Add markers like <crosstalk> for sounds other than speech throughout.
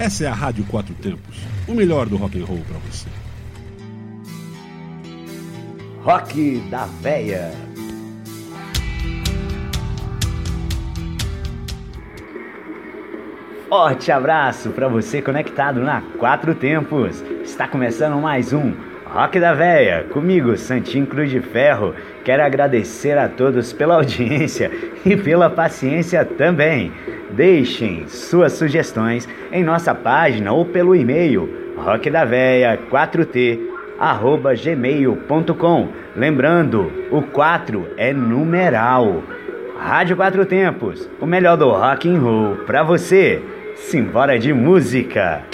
Essa é a Rádio Quatro Tempos, o melhor do rock and roll para você. Rock da Véia. Forte abraço para você conectado na Quatro Tempos. Está começando mais um Rock da Véia, comigo, Santinho Cruz de Ferro. Quero agradecer a todos pela audiência <laughs> e pela paciência também. Deixem suas sugestões em nossa página ou pelo e-mail rockdaveia 4t arroba gmail.com. Lembrando, o 4 é numeral. Rádio Quatro Tempos, o melhor do rock and roll para você. Simbora de música.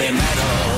heavy metal.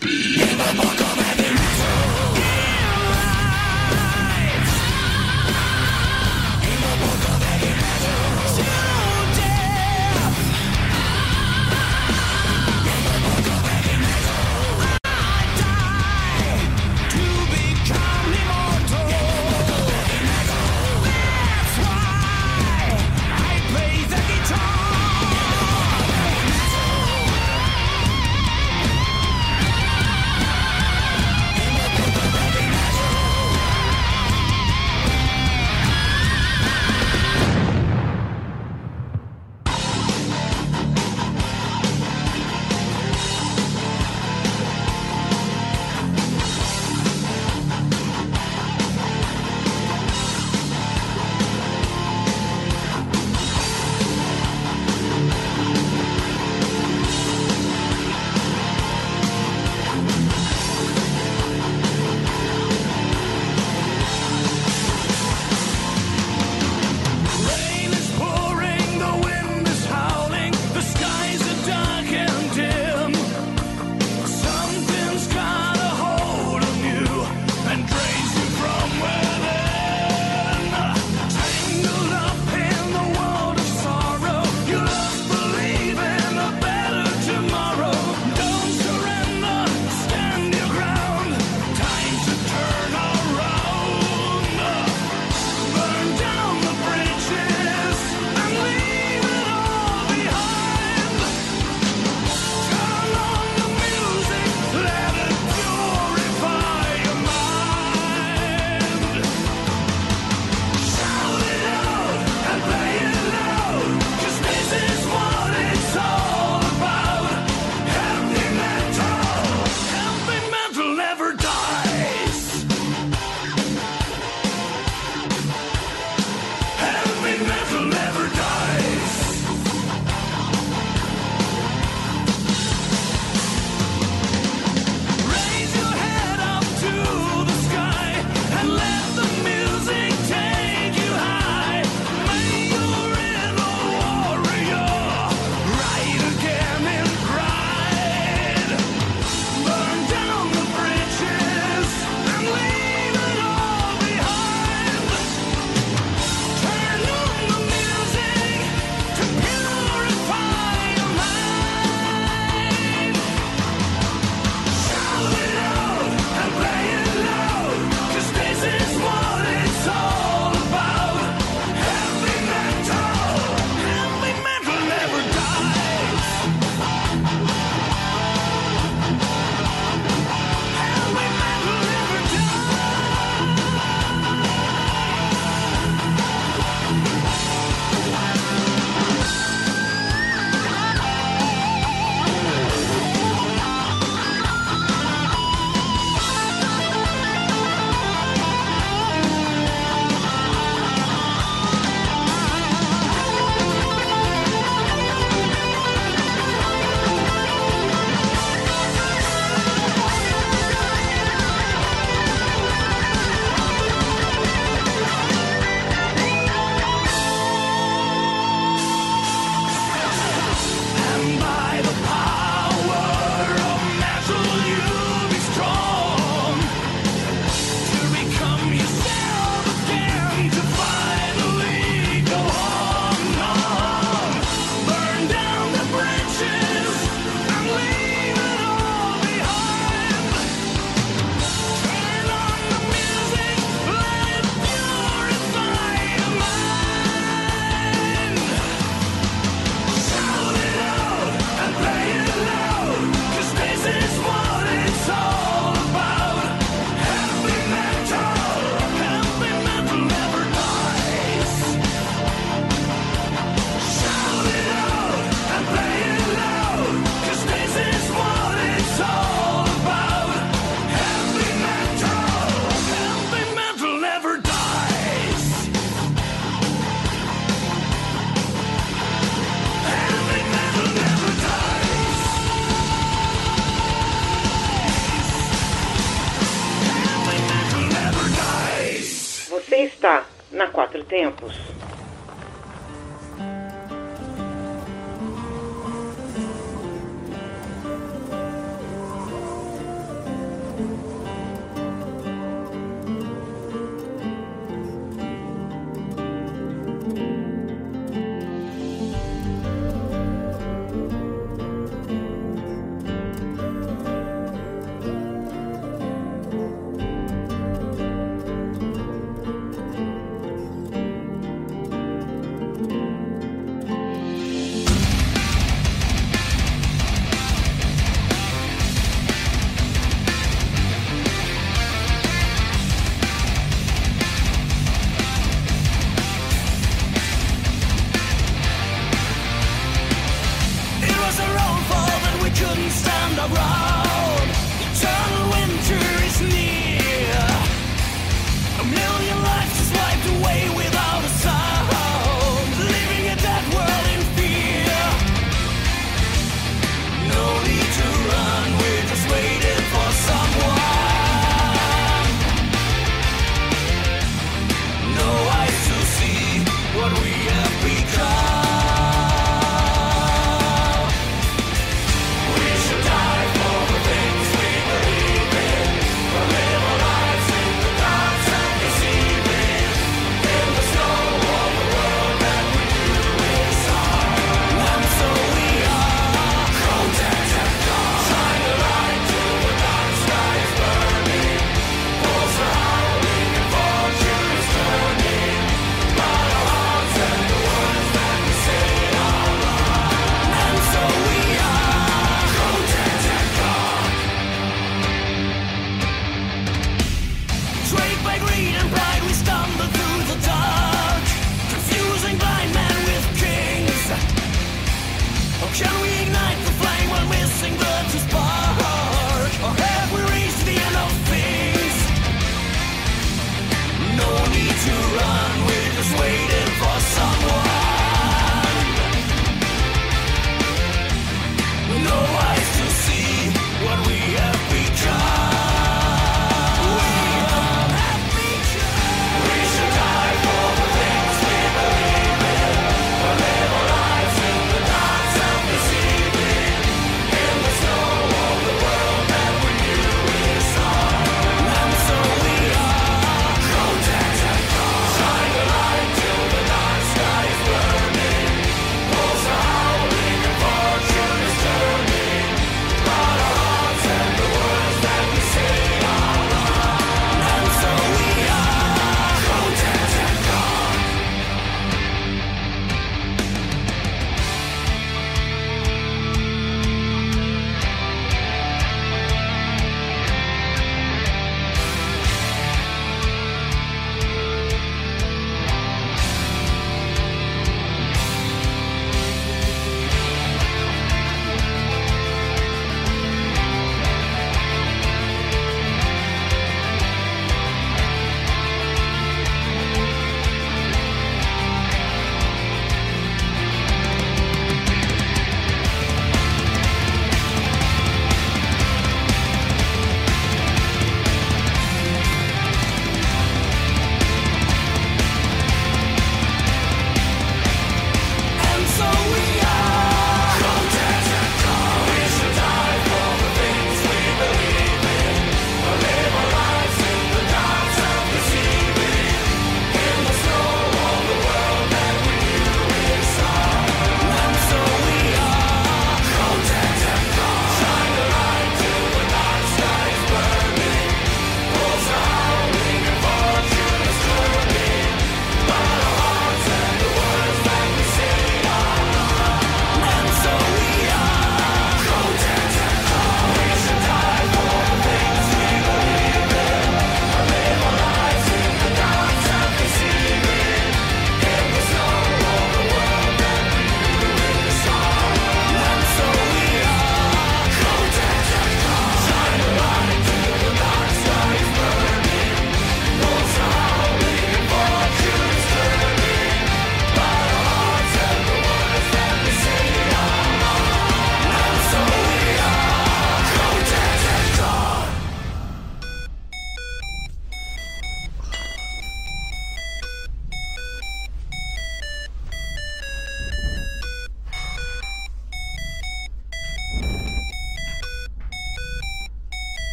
Be. In the book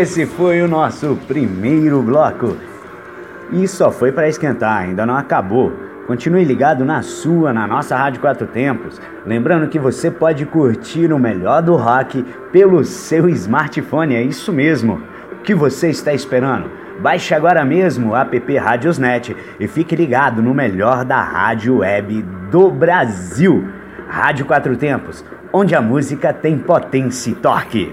Esse foi o nosso primeiro bloco. E só foi para esquentar, ainda não acabou. Continue ligado na sua, na nossa Rádio Quatro Tempos. Lembrando que você pode curtir o melhor do rock pelo seu smartphone, é isso mesmo. O que você está esperando? Baixe agora mesmo o app Radiosnet e fique ligado no melhor da rádio web do Brasil. Rádio Quatro Tempos, onde a música tem potência e torque.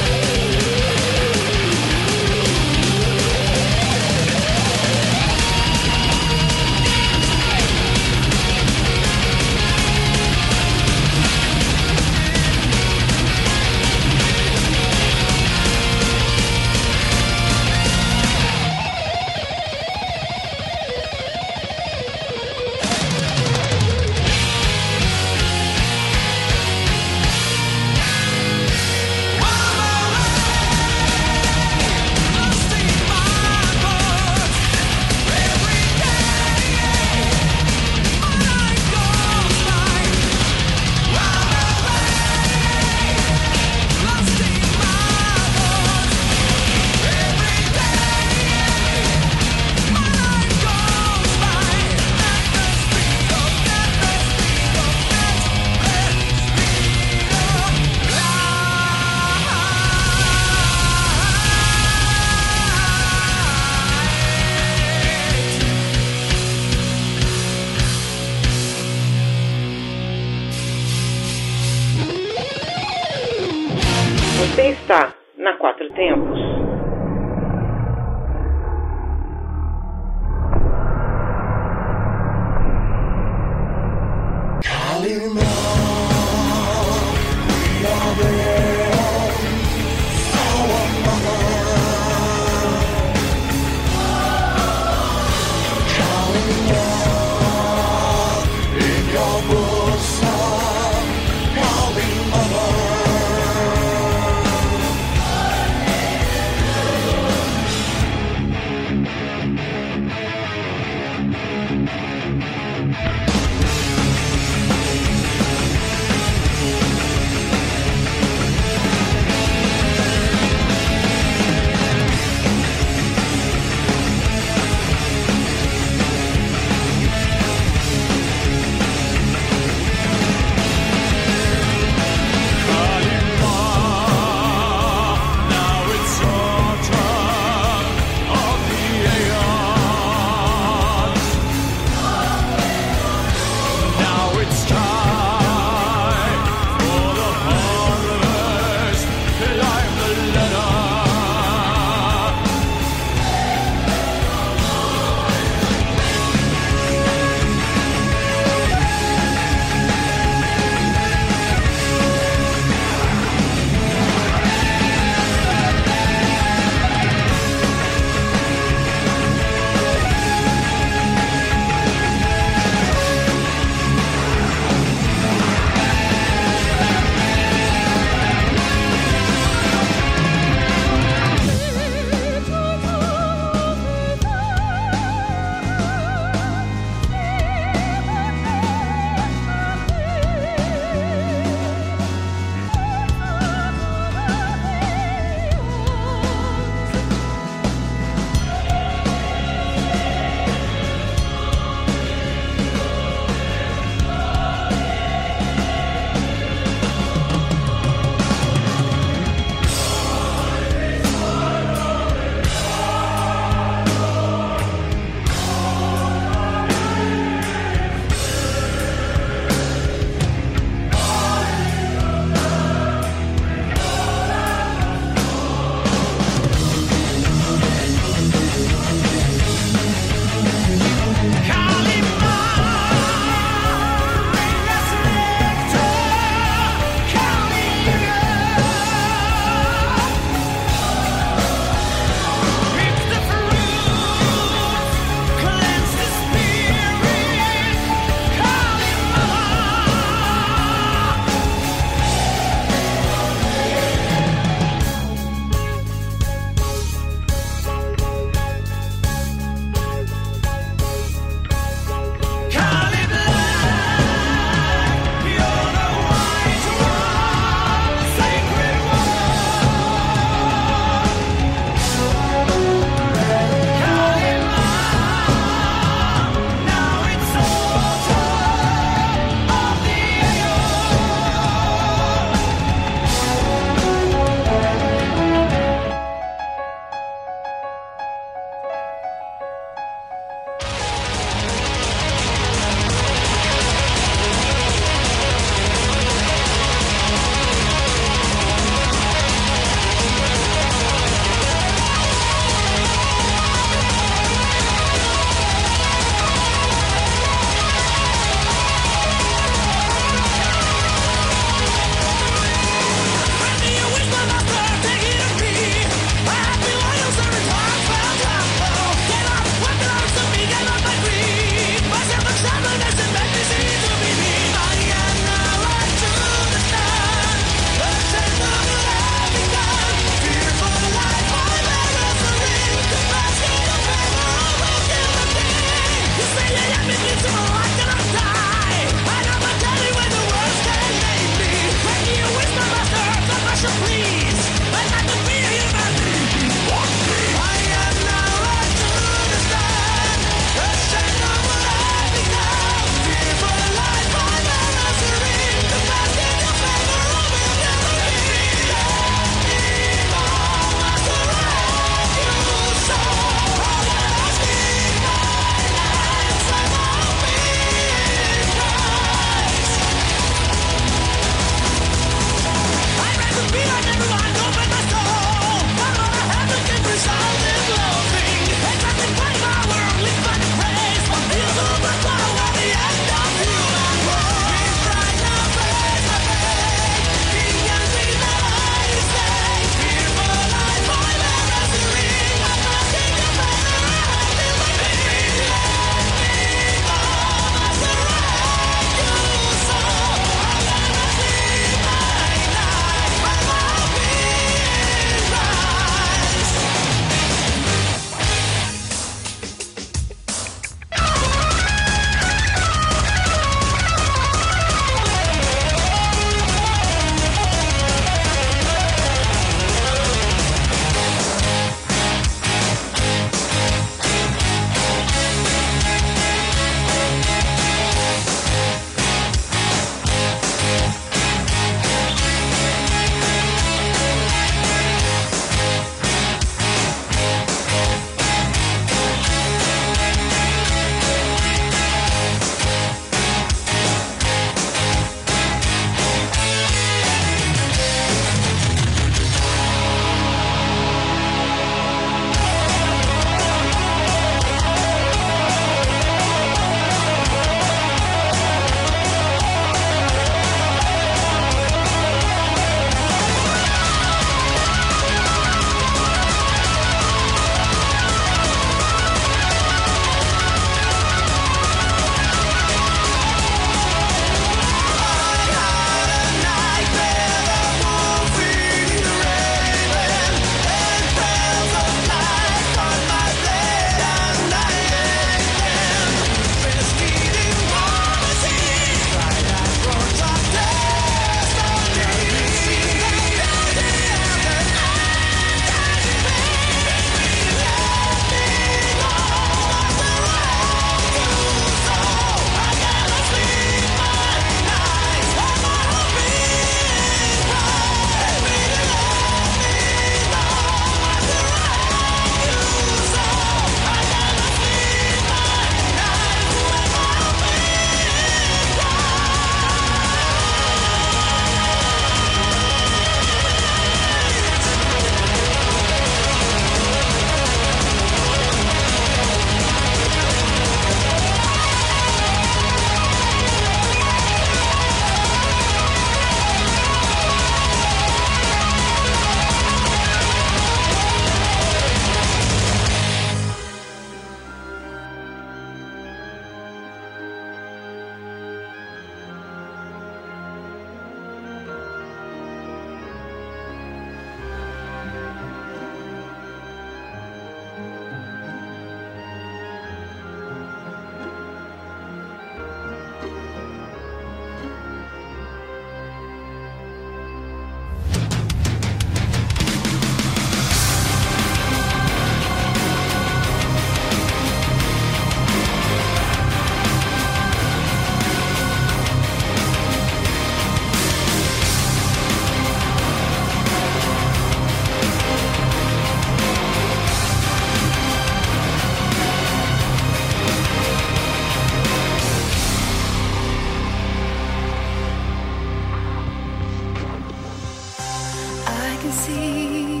can see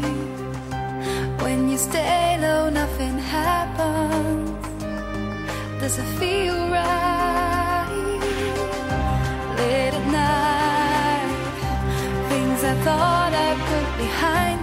When you stay low, nothing happens Does it feel right? Late at night Things I thought I put behind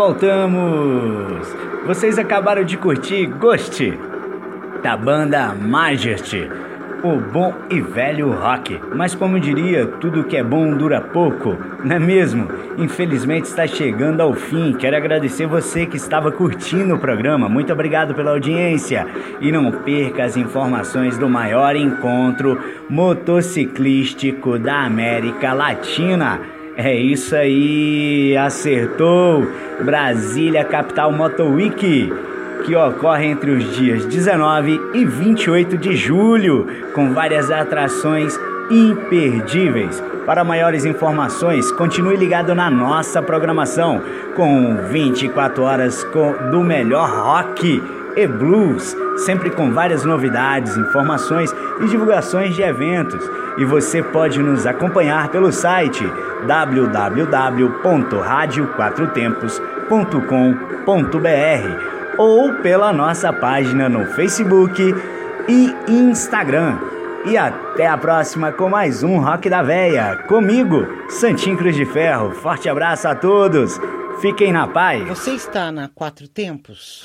Voltamos! Vocês acabaram de curtir Ghost, da banda Majesty, o bom e velho rock. Mas como diria, tudo que é bom dura pouco, não é mesmo? Infelizmente está chegando ao fim. Quero agradecer você que estava curtindo o programa. Muito obrigado pela audiência. E não perca as informações do maior encontro motociclístico da América Latina. É isso aí, acertou! Brasília Capital Moto Week, que ocorre entre os dias 19 e 28 de julho, com várias atrações imperdíveis. Para maiores informações, continue ligado na nossa programação, com 24 horas do melhor rock e blues, sempre com várias novidades, informações e divulgações de eventos. E você pode nos acompanhar pelo site www.radioquatrotempos.com.br ou pela nossa página no Facebook e Instagram. E até a próxima com mais um Rock da Véia. Comigo, Santinho Cruz de Ferro. Forte abraço a todos. Fiquem na paz. Você está na Quatro Tempos?